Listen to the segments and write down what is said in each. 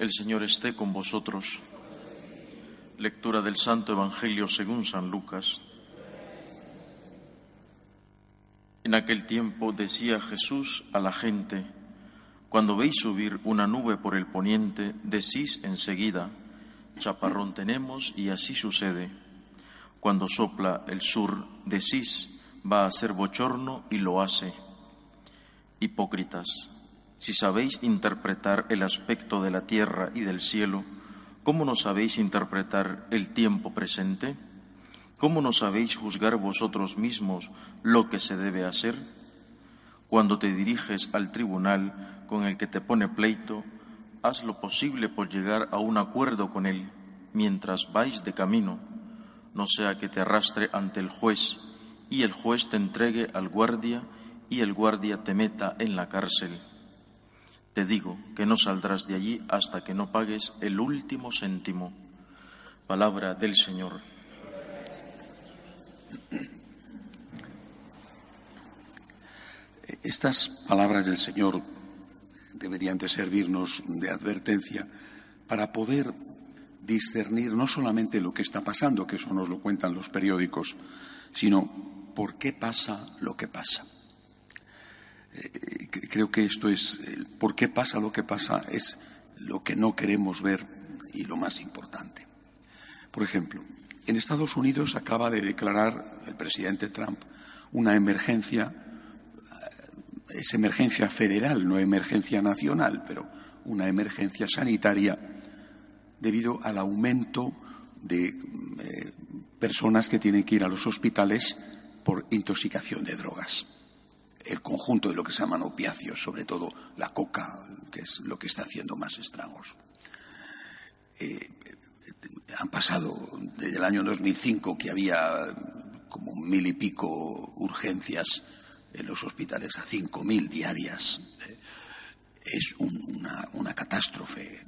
El Señor esté con vosotros. Lectura del Santo Evangelio según San Lucas. En aquel tiempo decía Jesús a la gente, Cuando veis subir una nube por el poniente, decís enseguida, chaparrón tenemos y así sucede. Cuando sopla el sur, decís, va a ser bochorno y lo hace. Hipócritas, si sabéis interpretar el aspecto de la tierra y del cielo, ¿cómo no sabéis interpretar el tiempo presente? ¿Cómo no sabéis juzgar vosotros mismos lo que se debe hacer? Cuando te diriges al tribunal con el que te pone pleito, haz lo posible por llegar a un acuerdo con él mientras vais de camino, no sea que te arrastre ante el juez y el juez te entregue al guardia y el guardia te meta en la cárcel te digo que no saldrás de allí hasta que no pagues el último céntimo. Palabra del Señor. Estas palabras del Señor deberían de servirnos de advertencia para poder discernir no solamente lo que está pasando, que eso nos lo cuentan los periódicos, sino por qué pasa lo que pasa. Creo que esto es, por qué pasa lo que pasa, es lo que no queremos ver y lo más importante. Por ejemplo, en Estados Unidos acaba de declarar el presidente Trump una emergencia, es emergencia federal, no emergencia nacional, pero una emergencia sanitaria debido al aumento de eh, personas que tienen que ir a los hospitales por intoxicación de drogas el conjunto de lo que se llaman opiáceos, sobre todo la coca, que es lo que está haciendo más estragos. Eh, han pasado desde el año 2005 que había como mil y pico urgencias en los hospitales a cinco mil diarias. Eh, es una, una catástrofe.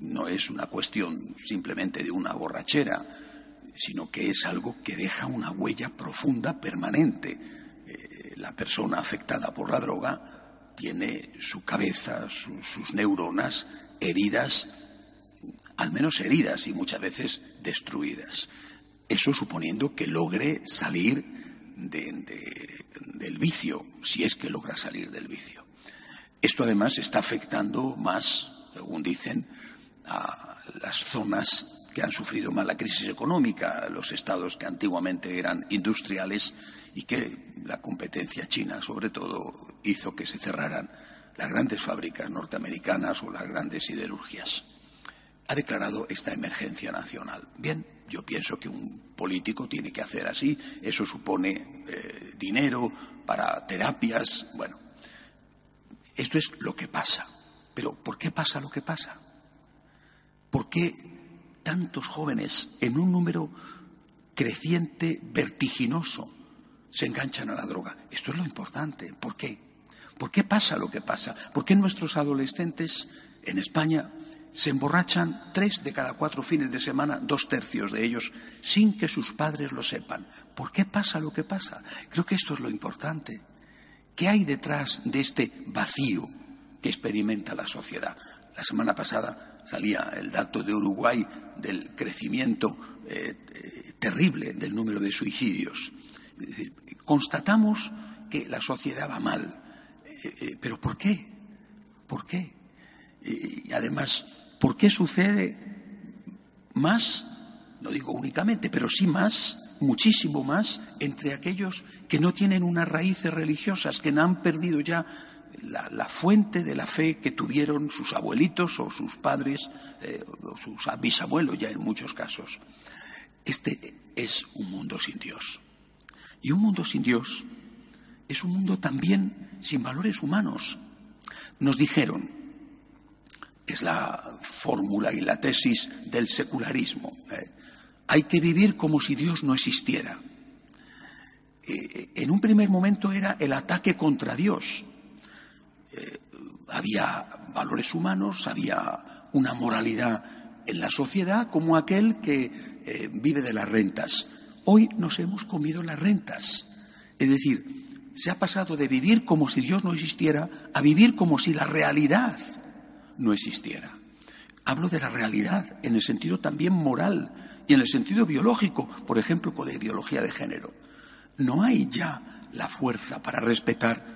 No es una cuestión simplemente de una borrachera, sino que es algo que deja una huella profunda, permanente la persona afectada por la droga tiene su cabeza, sus neuronas heridas, al menos heridas y muchas veces destruidas. Eso suponiendo que logre salir del vicio, si es que logra salir del vicio. Esto además está afectando más, según dicen, a las zonas que han sufrido más la crisis económica, los estados que antiguamente eran industriales y que la competencia china, sobre todo, hizo que se cerraran las grandes fábricas norteamericanas o las grandes siderurgias. Ha declarado esta emergencia nacional. Bien, yo pienso que un político tiene que hacer así. Eso supone eh, dinero para terapias. Bueno, esto es lo que pasa. Pero ¿por qué pasa lo que pasa? ¿Por qué tantos jóvenes en un número creciente, vertiginoso, se enganchan a la droga. Esto es lo importante. ¿Por qué? ¿Por qué pasa lo que pasa? ¿Por qué nuestros adolescentes en España se emborrachan tres de cada cuatro fines de semana, dos tercios de ellos, sin que sus padres lo sepan? ¿Por qué pasa lo que pasa? Creo que esto es lo importante. ¿Qué hay detrás de este vacío que experimenta la sociedad? La semana pasada salía el dato de Uruguay del crecimiento eh, eh, terrible del número de suicidios. constatamos que la sociedad va mal. Eh, ¿Pero por qué? ¿Por qué? y además, ¿por qué sucede más, no digo únicamente, pero sí más, muchísimo más, entre aquellos que no tienen unas raíces religiosas, que no han perdido ya la, fuente de la fe que tuvieron sus abuelitos o sus padres eh, o sus bisabuelos ya en muchos casos. Este es un mundo sin Dios. Y un mundo sin Dios es un mundo también sin valores humanos. Nos dijeron, es la fórmula y la tesis del secularismo, eh, hay que vivir como si Dios no existiera. Eh, en un primer momento era el ataque contra Dios, eh, había valores humanos, había una moralidad en la sociedad como aquel que eh, vive de las rentas. Hoy nos hemos comido las rentas. Es decir, se ha pasado de vivir como si Dios no existiera a vivir como si la realidad no existiera. Hablo de la realidad, en el sentido también moral y en el sentido biológico, por ejemplo, con la ideología de género. No hay ya la fuerza para respetar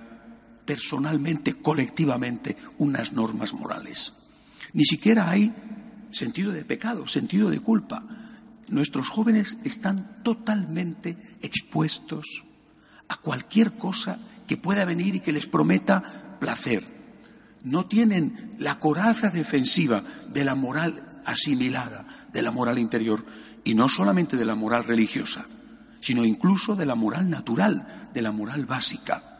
personalmente, colectivamente, unas normas morales. Ni siquiera hay sentido de pecado, sentido de culpa. Nuestros jóvenes están totalmente expuestos a cualquier cosa que pueda venir y que les prometa placer. No tienen la coraza defensiva de la moral asimilada, de la moral interior, y no solamente de la moral religiosa, sino incluso de la moral natural, de la moral básica.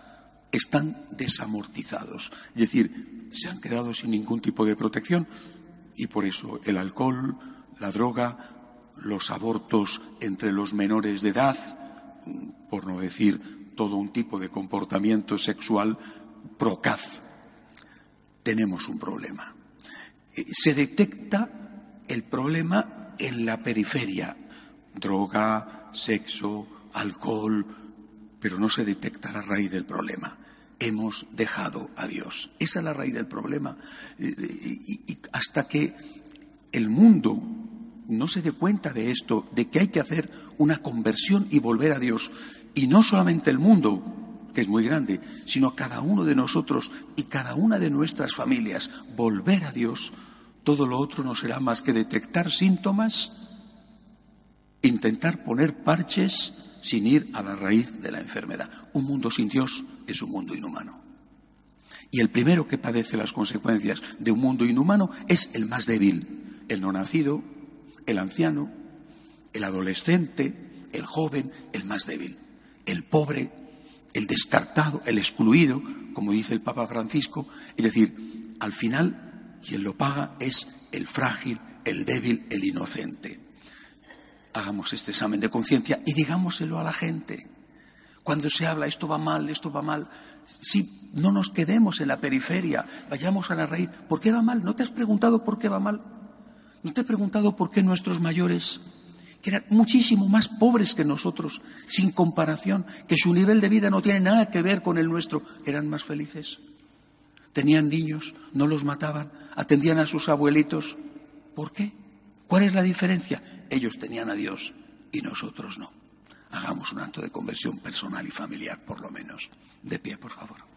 Están desamortizados, es decir, se han quedado sin ningún tipo de protección y por eso el alcohol, la droga, los abortos entre los menores de edad, por no decir todo un tipo de comportamiento sexual procaz. Tenemos un problema. Eh, se detecta el problema en la periferia. Droga, sexo, alcohol, pero no se detecta la raíz del problema. Hemos dejado a Dios. Esa es la raíz del problema. Y hasta que el mundo no se dé cuenta de esto, de que hay que hacer una conversión y volver a Dios, y no solamente el mundo, que es muy grande, sino cada uno de nosotros y cada una de nuestras familias, volver a Dios, todo lo otro no será más que detectar síntomas, intentar poner parches, sin ir a la raíz de la enfermedad. Un mundo sin Dios es un mundo inhumano. Y el primero que padece las consecuencias de un mundo inhumano es el más débil, el no nacido, el anciano, el adolescente, el joven, el más débil, el pobre, el descartado, el excluido, como dice el Papa Francisco. Es decir, al final quien lo paga es el frágil, el débil, el inocente hagamos este examen de conciencia y digámoselo a la gente. Cuando se habla esto va mal, esto va mal, si no nos quedemos en la periferia, vayamos a la raíz. ¿Por qué va mal? ¿No te has preguntado por qué va mal? ¿No te has preguntado por qué nuestros mayores, que eran muchísimo más pobres que nosotros, sin comparación, que su nivel de vida no tiene nada que ver con el nuestro, eran más felices? Tenían niños, no los mataban, atendían a sus abuelitos. ¿Por qué? ¿Cuál es la diferencia? Ellos tenían a Dios y nosotros no. Hagamos un acto de conversión personal y familiar, por lo menos. De pie, por favor.